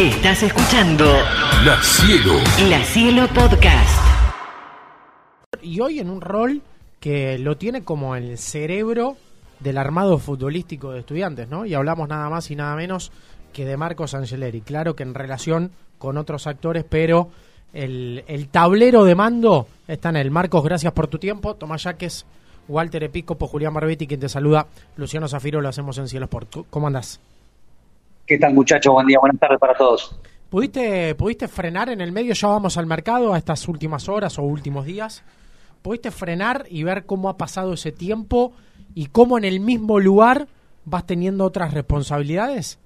Estás escuchando La Cielo. La Cielo Podcast. Y hoy en un rol que lo tiene como el cerebro del armado futbolístico de estudiantes, ¿no? Y hablamos nada más y nada menos que de Marcos Angeleri. Claro que en relación con otros actores, pero el, el tablero de mando está en él. Marcos, gracias por tu tiempo. Tomás Yaques, Walter Episcopo, Julián Barbetti, quien te saluda. Luciano Zafiro, lo hacemos en Cielo Sport. ¿Cómo andás? ¿Qué tal, muchachos? Buen día, buenas tardes para todos. ¿Pudiste, ¿Pudiste frenar en el medio? Ya vamos al mercado a estas últimas horas o últimos días. ¿Pudiste frenar y ver cómo ha pasado ese tiempo y cómo en el mismo lugar vas teniendo otras responsabilidades?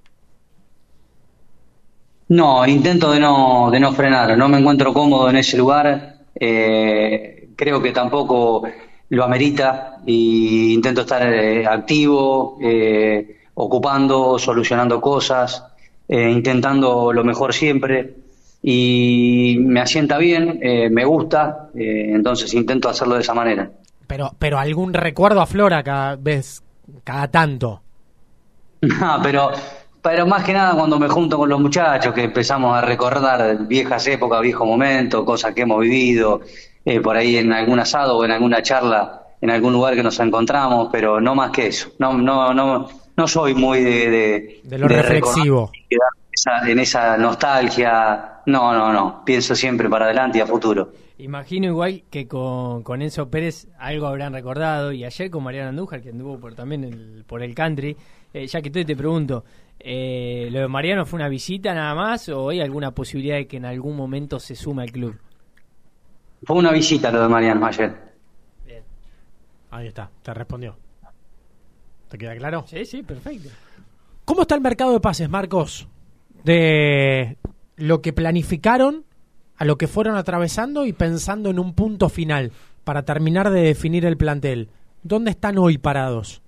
No, intento de no, de no frenar. No me encuentro cómodo en ese lugar. Eh, creo que tampoco lo amerita y intento estar eh, activo. Eh, ocupando, solucionando cosas, eh, intentando lo mejor siempre y me asienta bien, eh, me gusta, eh, entonces intento hacerlo de esa manera. Pero, pero algún recuerdo aflora cada vez, cada tanto. No, pero, pero más que nada cuando me junto con los muchachos, que empezamos a recordar viejas épocas, viejos momentos, cosas que hemos vivido, por ahí en algún asado o en alguna charla, en algún lugar que nos encontramos, pero no más que eso. No, no, no, no soy muy de... De, lo reflexivo. en esa nostalgia. No, no, no. Pienso siempre para adelante y a futuro. Imagino igual que con, con Enzo Pérez algo habrán recordado y ayer con Mariano Andújar que anduvo por también el, por el country, eh, ya que estoy te pregunto, eh, ¿lo de Mariano fue una visita nada más o hay alguna posibilidad de que en algún momento se sume al club? Fue una visita lo de Mariano ayer. Bien. Ahí está, te respondió. ¿Te queda claro? Sí, sí, perfecto. ¿Cómo está el mercado de pases, Marcos? De lo que planificaron a lo que fueron atravesando y pensando en un punto final para terminar de definir el plantel. ¿Dónde están hoy parados?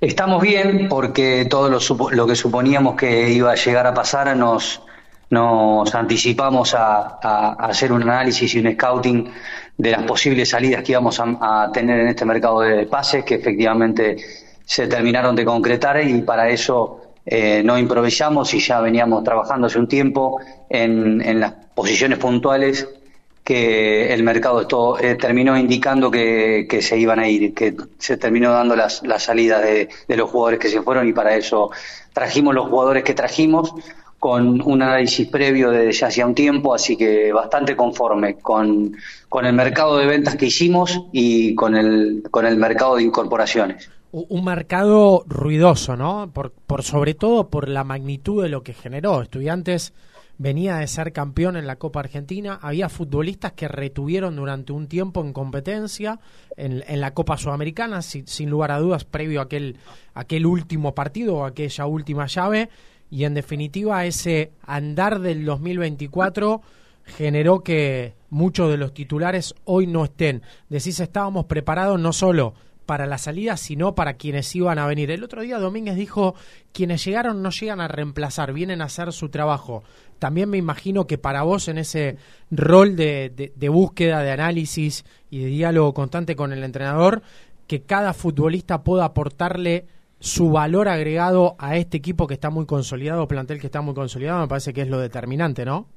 Estamos bien porque todo lo, lo que suponíamos que iba a llegar a pasar nos, nos anticipamos a, hacer un análisis y un scouting de las posibles salidas que íbamos a, tener en este mercado de pases, que efectivamente se terminaron de concretar y para eso eh, no improvisamos y ya veníamos trabajando hace un tiempo en, las posiciones puntuales que el mercado eh, terminó indicando que, se iban a ir, que se terminó dando las, salidas de los jugadores que se fueron y para eso trajimos los jugadores que trajimos con un análisis previo de ya hacía un tiempo, así que bastante conforme con, con el mercado de ventas que hicimos y con el, con el mercado de incorporaciones. Un mercado ruidoso, ¿no? Por, por sobre todo por la magnitud de lo que generó. Estudiantes venía de ser campeón en la Copa Argentina, había futbolistas que retuvieron durante un tiempo en competencia en, en la Copa Sudamericana, sin, sin, lugar a dudas, previo a aquel, aquel último partido o aquella última llave, y en definitiva ese andar del 2024 generó que muchos de los titulares hoy no estén. Decís, estábamos preparados no solo para la salida, sino para quienes iban a venir. El otro día Domínguez dijo, quienes llegaron no llegan a reemplazar, vienen a hacer su trabajo. También me imagino que para vos en ese rol de, de, de búsqueda, de análisis y de diálogo constante con el entrenador, que cada futbolista pueda aportarle su valor agregado a este equipo que está muy consolidado, plantel que está muy consolidado, me parece que es lo determinante, ¿no?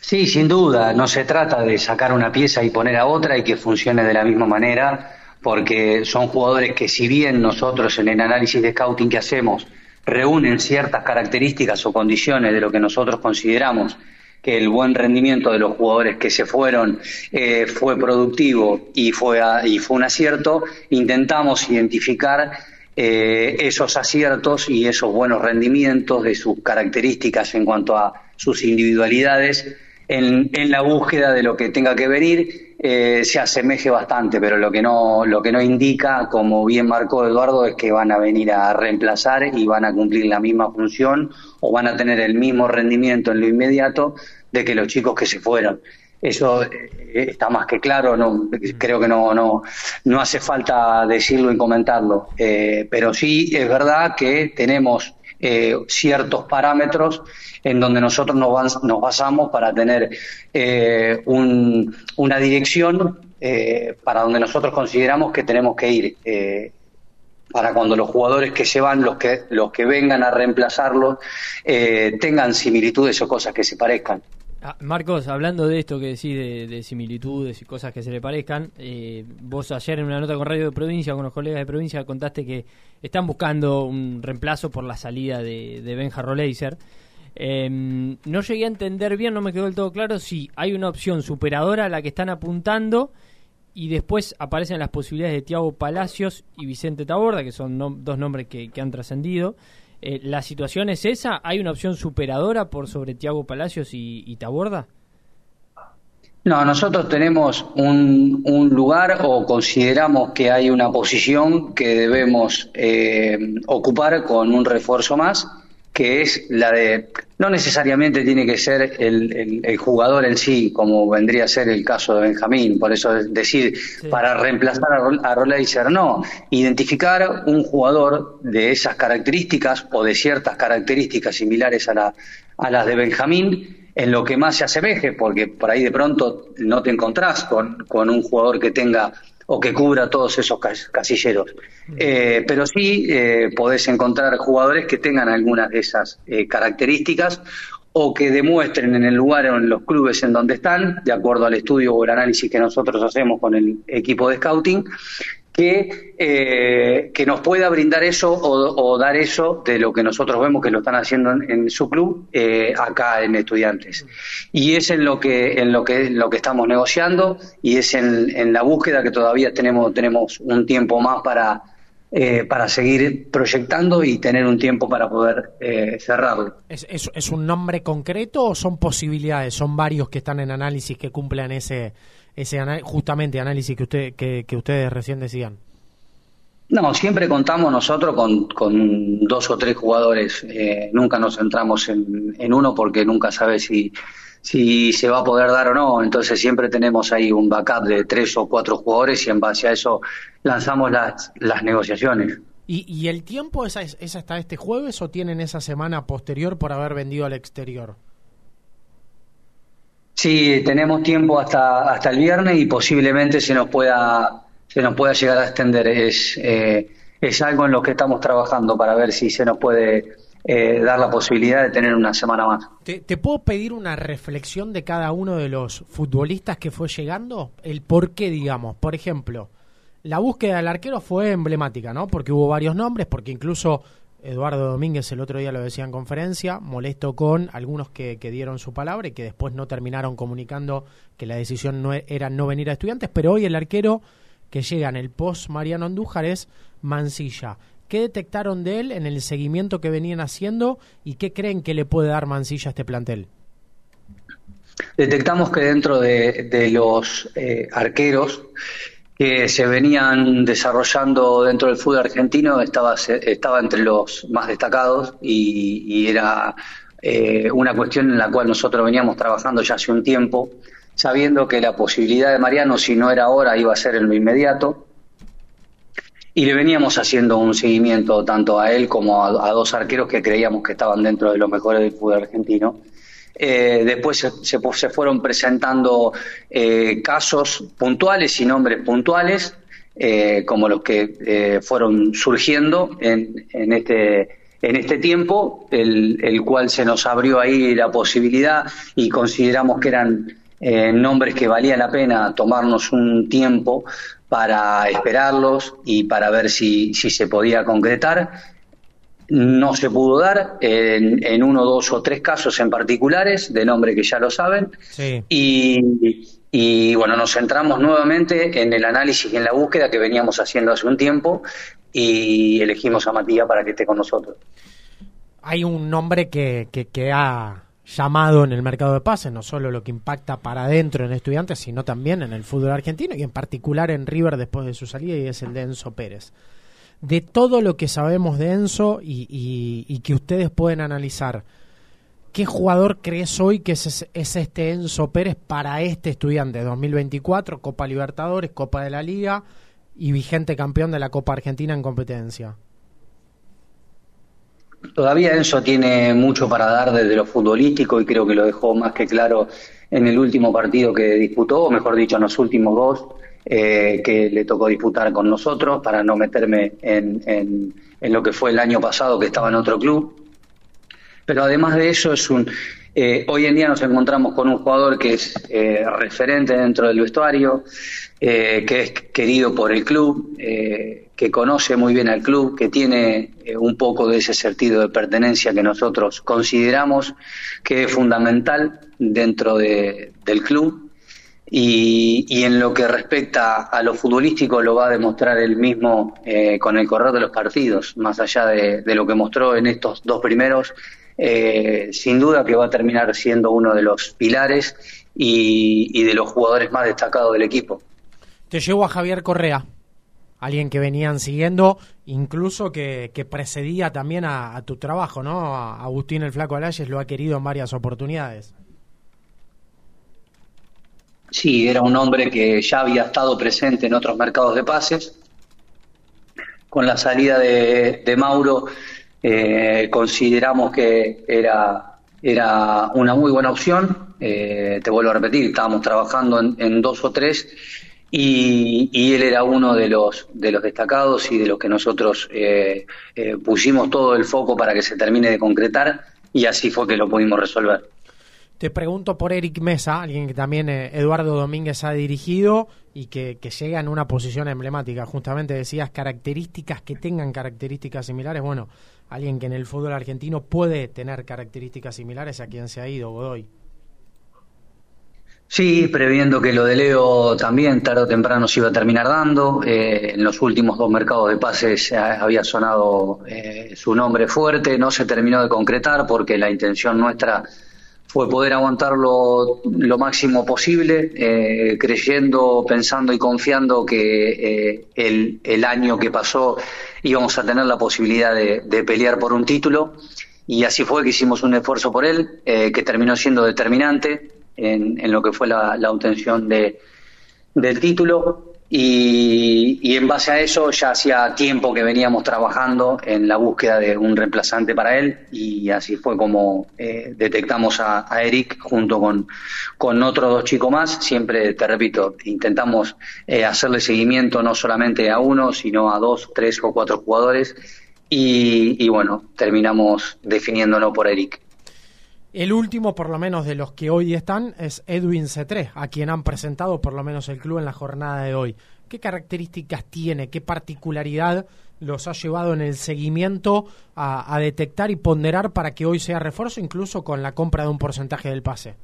Sí, sin duda. No se trata de sacar una pieza y poner a otra y que funcione de la misma manera, porque son jugadores que si bien nosotros en el análisis de scouting que hacemos reúnen ciertas características o condiciones de lo que nosotros consideramos que el buen rendimiento de los jugadores que se fueron eh, fue productivo y fue, a, y fue un acierto, intentamos identificar eh, esos aciertos y esos buenos rendimientos de sus características en cuanto a sus individualidades en, la búsqueda de lo que tenga que venir eh, se asemeje bastante, pero lo que no lo que no indica, como bien marcó Eduardo, es que van a venir a reemplazar y van a cumplir la misma función o van a tener el mismo rendimiento en lo inmediato de que los chicos que se fueron. Eso eh, está más que claro, no, creo que no, no, no hace falta decirlo y comentarlo, eh, pero sí es verdad que tenemos eh, ciertos parámetros en donde nosotros nos, basamos para tener eh, un, una dirección eh, para donde nosotros consideramos que tenemos que ir para cuando los jugadores que se van, los que, los que vengan a reemplazarlos, eh, tengan similitudes o cosas que se parezcan. Ah, Marcos, hablando de esto que decís de, similitudes y cosas que se le parezcan, eh, vos ayer en una nota con Radio de Provincia, con los colegas de Provincia, contaste que están buscando un reemplazo por la salida de, de Benja. Em, no llegué a entender bien, no me quedó del todo claro si hay una opción superadora a la que están apuntando y después aparecen las posibilidades de Tiago Palacios y Vicente Taborda, que son dos nombres que, han trascendido. Eh, ¿La situación es esa? ¿Hay una opción superadora por sobre Tiago Palacios y, Taborda? No, nosotros tenemos un, lugar o consideramos que hay una posición que debemos eh, ocupar con un refuerzo más que es la de, no necesariamente tiene que ser el, el, jugador en sí, como vendría a ser el caso de Benjamín, por eso es decir, para reemplazar a, a Roleiser, no, identificar un jugador de esas características o de ciertas características similares a, la, a las de Benjamín, en lo que más se asemeje, porque por ahí de pronto no te encontrás con, con un jugador que tenga o que cubra todos esos casilleros. Eh, pero sí eh, podés encontrar jugadores que tengan algunas de esas eh, características o que demuestren en el lugar o en los clubes en donde están, de acuerdo al estudio o el análisis que nosotros hacemos con el equipo de scouting, que, eh, que nos pueda brindar eso o, dar eso de lo que nosotros vemos que lo están haciendo en, su club eh, acá en estudiantes y es en lo que en lo que lo que estamos negociando y es en, en la búsqueda que todavía tenemos tenemos un tiempo más para eh, para seguir proyectando y tener un tiempo para poder cerrarlo. ¿Es, ¿Es, es, un nombre concreto o son posibilidades? ¿Son varios que están en análisis que cumplan ese, ese justamente análisis que, usted, que, ustedes recién decían? No, siempre contamos nosotros con, con dos o tres jugadores. Eh, nunca nos centramos en, uno porque nunca sabe si, si se va a poder dar o no. Entonces siempre tenemos ahí un backup de tres o cuatro jugadores y en base a eso lanzamos las, las negociaciones. ¿Y, ¿Y el tiempo es, es hasta este jueves o tienen esa semana posterior por haber vendido al exterior? Sí, tenemos tiempo hasta, hasta el viernes y posiblemente se nos pueda, se nos pueda llegar a extender. Es, eh, es algo en lo que estamos trabajando para ver si se nos puede eh, dar la posibilidad de tener una semana más. ¿Te, ¿Te, puedo pedir una reflexión de cada uno de los futbolistas que fue llegando? El por qué, digamos. Por ejemplo, la búsqueda del arquero fue emblemática, ¿no? Porque hubo varios nombres, porque incluso Eduardo Domínguez el otro día lo decía en conferencia, molesto con algunos que, dieron su palabra y que después no terminaron comunicando que la decisión no e, era no venir a estudiantes, pero hoy el arquero que llega en el post Mariano Andújar es Mancilla. ¿Qué detectaron de él en el seguimiento que venían haciendo y qué creen que le puede dar Mancilla a este plantel? Detectamos que dentro de, los eh, arqueros que se venían desarrollando dentro del fútbol argentino estaba, estaba entre los más destacados y, era eh, una cuestión en la cual nosotros veníamos trabajando ya hace un tiempo, sabiendo que la posibilidad de Mariano, si no era ahora, iba a ser en lo inmediato. Y le veníamos haciendo un seguimiento tanto a él como a dos arqueros que creíamos que estaban dentro de los mejores del fútbol argentino eh, después se, se, fueron presentando eh, casos puntuales y nombres puntuales, eh, como los que fueron surgiendo en, en, este, en este tiempo, el, cual se nos abrió ahí la posibilidad y consideramos que eran nombres que valía la pena tomarnos un tiempo para esperarlos y para ver si se podía concretar no se pudo dar en, uno, dos o tres casos en particulares, de nombre que ya lo saben. Y, bueno, nos centramos nuevamente en el análisis y en la búsqueda que veníamos haciendo hace un tiempo y elegimos a Matías para que esté con nosotros. Hay un nombre que, que, que ha llamado en el mercado de pases, no solo lo que impacta para adentro en estudiantes, sino también en el fútbol argentino y en particular en River después de su salida y es el de Enzo Pérez de todo lo que sabemos de Enzo y, que ustedes pueden analizar, ¿qué jugador crees hoy que es, este Enzo Pérez para este estudiante 2024, Copa Libertadores, Copa de la Liga y vigente campeón de la Copa Argentina en competencia? Todavía Enzo tiene mucho para dar desde lo futbolístico y creo que lo dejó más que claro en el último partido que disputó, o mejor dicho, en los últimos dos, eh, que le tocó disputar con nosotros, para no meterme en, en, en, lo que fue el año pasado, que estaba en otro club. Pero además de eso, es un, eh, hoy en día nos encontramos con un jugador que es eh, referente dentro del vestuario, eh, que es querido por el club, eh, que conoce muy bien al club, que tiene un poco de ese sentido de pertenencia que nosotros consideramos que es fundamental dentro de, del club. Y, y, en lo que respecta a lo futbolístico lo va a demostrar él mismo eh, con el correr de los partidos, más allá de, lo que mostró en estos dos primeros, eh, sin duda que va a terminar siendo uno de los pilares y, de los jugadores más destacados del equipo. Te llevo a Javier Correa, alguien que venían siguiendo, incluso que, precedía también a, a, tu trabajo, ¿no? Agustín el Flaco Alayes lo ha querido en varias oportunidades. Sí, era un hombre que ya había estado presente en otros mercados de pases. Con la salida de, de Mauro eh, consideramos que era, era una muy buena opción. Eh, te vuelvo a repetir, estábamos trabajando en, dos o tres y, él era uno de los, de los destacados y de los que nosotros eh, pusimos todo el foco para que se termine de concretar y así fue que lo pudimos resolver. Te pregunto por Eric Mesa, alguien que también eh, Eduardo Domínguez ha dirigido y que, llega en una posición emblemática. Justamente decías características que tengan características similares. Bueno, alguien que en el fútbol argentino puede tener características similares a quien se ha ido, Godoy. Sí, previendo que lo de Leo también tarde o temprano se iba a terminar dando. Eh, en los últimos dos mercados de pases había sonado eh, su nombre fuerte, no se terminó de concretar porque la intención nuestra fue poder aguantarlo lo máximo posible, eh, creyendo, pensando y confiando que eh, el, año que pasó íbamos a tener la posibilidad de, pelear por un título. Y así fue que hicimos un esfuerzo por él, eh, que terminó siendo determinante en, en lo que fue la, obtención de, del título. Y, y, en base a eso ya hacía tiempo que veníamos trabajando en la búsqueda de un reemplazante para él y así fue como eh, detectamos a, Eric junto con, con otros dos chicos más. Siempre, te repito, intentamos eh, hacerle seguimiento no solamente a uno, sino a dos, tres o cuatro jugadores y, y bueno, terminamos definiéndolo por Eric. El último, por lo menos de los que hoy están, es Edwin C3, a quien han presentado por lo menos el club en la jornada de hoy. ¿Qué características tiene, qué particularidad los ha llevado en el seguimiento a, a, detectar y ponderar para que hoy sea refuerzo, incluso con la compra de un porcentaje del pase?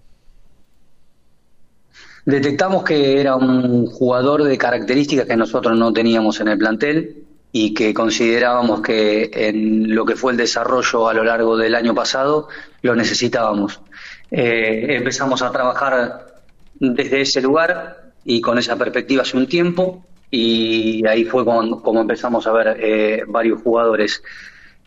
Detectamos que era un jugador de características que nosotros no teníamos en el plantel y que considerábamos que en lo que fue el desarrollo a lo largo del año pasado lo necesitábamos. Eh, empezamos a trabajar desde ese lugar y con esa perspectiva hace un tiempo y ahí fue como, como empezamos a ver eh, varios jugadores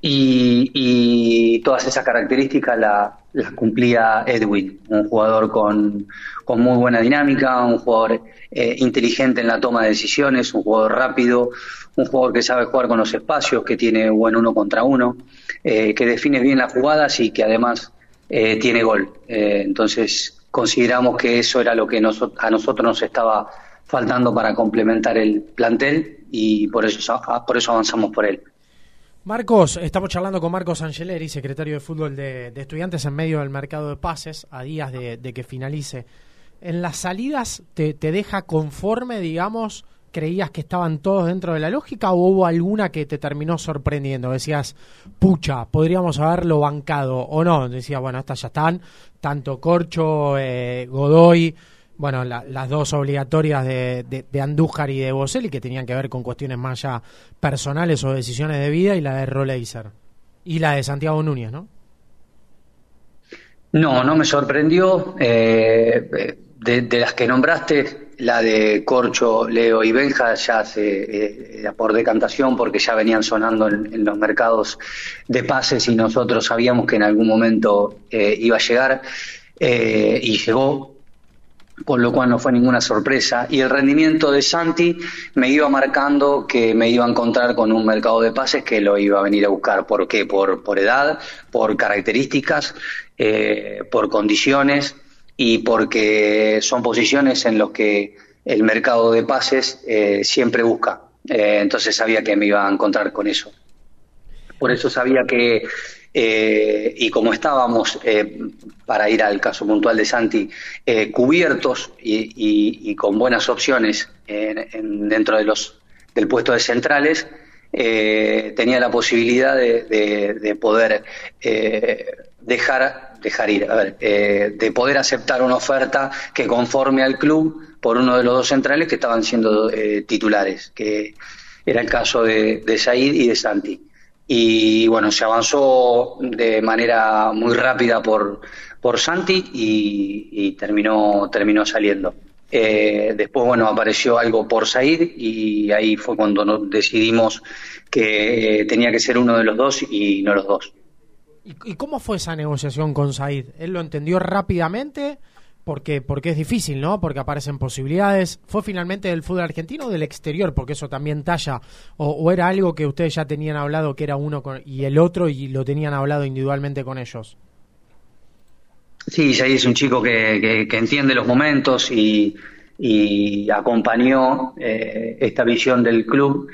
y, y, todas esas características las la cumplía Edwin, un jugador con, con, muy buena dinámica, un jugador eh, inteligente en la toma de decisiones, un jugador rápido, un jugador que sabe jugar con los espacios, que tiene buen uno contra uno, eh, que define bien las jugadas y que además eh, tiene gol. Eh, entonces consideramos que eso era lo que nos, a nosotros nos estaba faltando para complementar el plantel y por eso, por eso avanzamos por él. Marcos, estamos charlando con Marcos Angeleri, secretario de fútbol de, de estudiantes en medio del mercado de pases, a días de, de que finalice. En las salidas te, te deja conforme, digamos, creías que estaban todos dentro de la lógica o hubo alguna que te terminó sorprendiendo? Decías, pucha, podríamos haberlo bancado o no. Decías, bueno, estas ya están, tanto Corcho, eh, Godoy, bueno, la, las dos obligatorias de, de, de, Andújar y de Boselli que tenían que ver con cuestiones más ya personales o decisiones de vida y la de Roleiser y la de Santiago Núñez, ¿no? No, no me sorprendió. Eh, de las que nombraste, la de Corcho, Leo y Benja ya se eh, por decantación porque ya venían sonando en, los mercados de pases y nosotros sabíamos que en algún momento eh, iba a llegar eh, y llegó, con lo cual no fue ninguna sorpresa. Y el rendimiento de Santi me iba marcando que me iba a encontrar con un mercado de pases que lo iba a venir a buscar. ¿Por qué? Por, por edad, por características, eh, por condiciones y porque son posiciones en las que el mercado de pases eh, siempre busca. Eh, entonces sabía que me iba a encontrar con eso. Por eso sabía que, eh, y como estábamos, para ir al caso puntual de Santi, cubiertos y, con buenas opciones dentro de los, del puesto de centrales, tenía la posibilidad de, poder dejar dejar ir, a ver, de poder aceptar una oferta que conforme al club por uno de los dos centrales que estaban siendo eh, titulares, que era el caso de, de Said y de Santi. Y bueno, se avanzó de manera muy rápida por, por Santi y, terminó, terminó saliendo. Eh, después, bueno, apareció algo por Said y ahí fue cuando decidimos que eh, tenía que ser uno de los dos y no los dos. ¿Y, cómo fue esa negociación con Said? ¿Él lo entendió rápidamente? porque, porque es difícil, ¿no? Porque aparecen posibilidades. ¿Fue finalmente del fútbol argentino o del exterior? Porque eso también talla. O, era algo que ustedes ya tenían hablado que era uno y el otro y lo tenían hablado individualmente con ellos? Sí, Jay es un chico que, que, entiende los momentos y, y acompañó eh, esta visión del club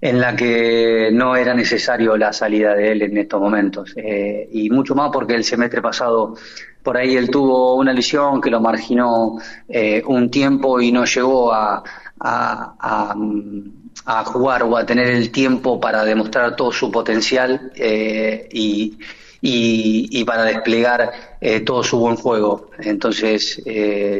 en la que no era necesario la salida de él en estos momentos. Eh, y mucho más porque el semestre pasado por ahí él tuvo una lesión que lo marginó eh, un tiempo y no llegó a, jugar o a tener el tiempo para demostrar todo su potencial eh, y, y, para desplegar todo su buen juego. Entonces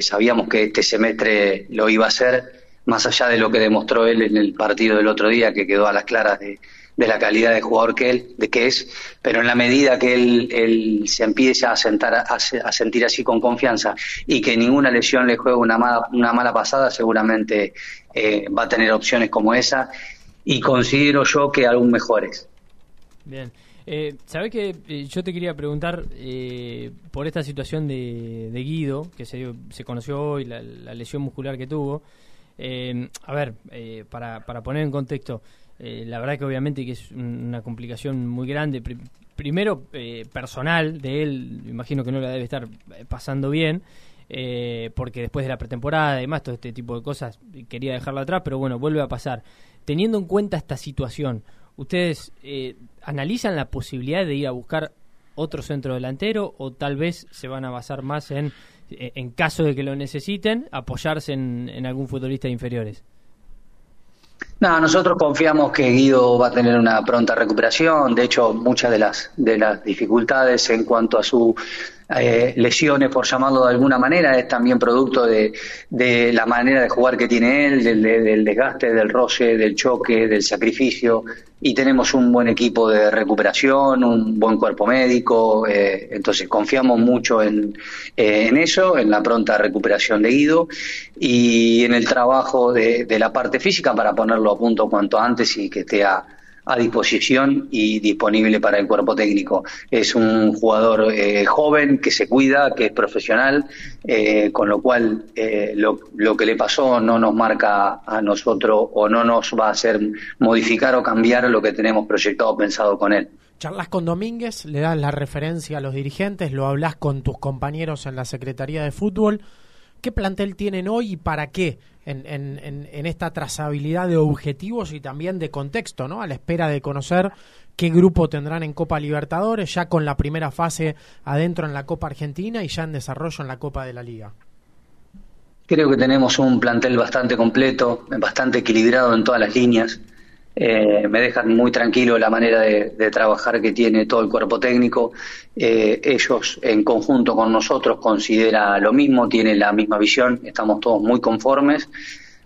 sabíamos que este semestre lo iba a hacer más allá de lo que demostró él en el partido del otro día, que quedó a las claras de, la calidad de jugador que él, de que es, pero en la medida que él, se empiece a, sentar, a, sentir así con confianza y que ninguna lesión le juegue una mala, una mala pasada, seguramente eh, va a tener opciones como esa y considero yo que aún mejores. Bien. Eh, ¿Sabes que eh, yo te quería preguntar eh, por esta situación de, Guido, que se conoció hoy, la lesión muscular que tuvo? Eh, a ver, eh, para, para poner en contexto, eh, la verdad que obviamente que es una complicación muy grande. primero, personal de él, imagino que no la debe estar pasando bien. porque después de la pretemporada y demás, todo este tipo de cosas, quería dejarlo atrás, pero bueno, vuelve a pasar. Teniendo en cuenta esta situación, ¿ustedes analizan la posibilidad de ir a buscar otro centro delantero o tal vez se van a basar más en eh, en caso de que lo necesiten, apoyarse en, algún futbolista de inferiores? No, nosotros confiamos que Guido va a tener una pronta recuperación. De hecho, muchas de las de las dificultades en cuanto a su eh, lesiones, por llamarlo de alguna manera, es también producto de, de la manera de jugar que tiene él, del, desgaste, del roce, del choque, del sacrificio. Y tenemos un buen equipo de recuperación, un buen cuerpo médico, eh, entonces confiamos mucho en, eh, en eso, en la pronta recuperación de Guido y en el trabajo de, de la parte física para ponerlo a punto cuanto antes y que esté a, a disposición y disponible para el cuerpo técnico. Es un jugador eh, joven que se cuida, que es profesional, eh, con lo cual eh, lo, lo, que le pasó no nos marca a nosotros o no nos va a hacer modificar o cambiar lo que tenemos proyectado pensado con él. Charlas con Domínguez, le das la referencia a los dirigentes, lo hablas con tus compañeros en la Secretaría de Fútbol. ¿Qué plantel tienen hoy y para qué? en, esta trazabilidad de objetivos y también de contexto, ¿no? A la espera de conocer qué grupo tendrán en Copa Libertadores, ya con la primera fase adentro en la Copa Argentina y ya en desarrollo en la Copa de la Liga. Creo que tenemos un plantel bastante completo, bastante equilibrado en todas las líneas. Eh, me dejan muy tranquilo la manera de, trabajar que tiene todo el cuerpo técnico. Eh, ellos en conjunto con nosotros considera lo mismo, tienen la misma visión, estamos todos muy conformes.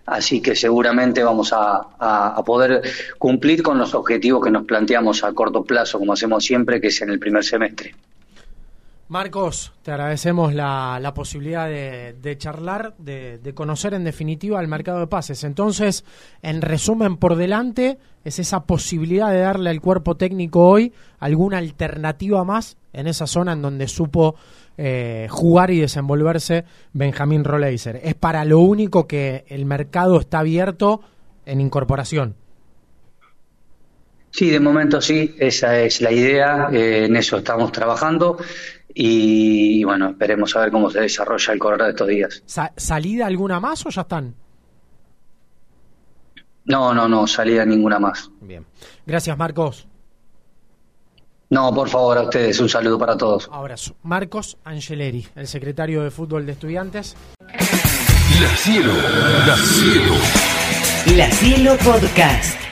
Así que seguramente vamos a, poder cumplir con los objetivos que nos planteamos a corto plazo, como hacemos siempre, que es en el primer semestre. Marcos, te agradecemos la, la posibilidad de, charlar, de, de, conocer en definitiva el mercado de pases. Entonces, en resumen, por delante es esa posibilidad de darle al cuerpo técnico hoy alguna alternativa más en esa zona en donde supo eh, jugar y desenvolverse Benjamín Roleiser. Es para lo único que el mercado está abierto en incorporación. Sí, de momento sí, esa es la idea, eh, en eso estamos trabajando y bueno, esperemos a ver cómo se desarrolla el correr de estos días. ¿Salida alguna más o ya están? No, no, no, salida ninguna más. Bien. Gracias, Marcos. No, por favor, a ustedes, un saludo para todos. Abrazo. Marcos Angeleri, el secretario de fútbol de estudiantes. La Cielo, La Cielo. La Cielo Podcast.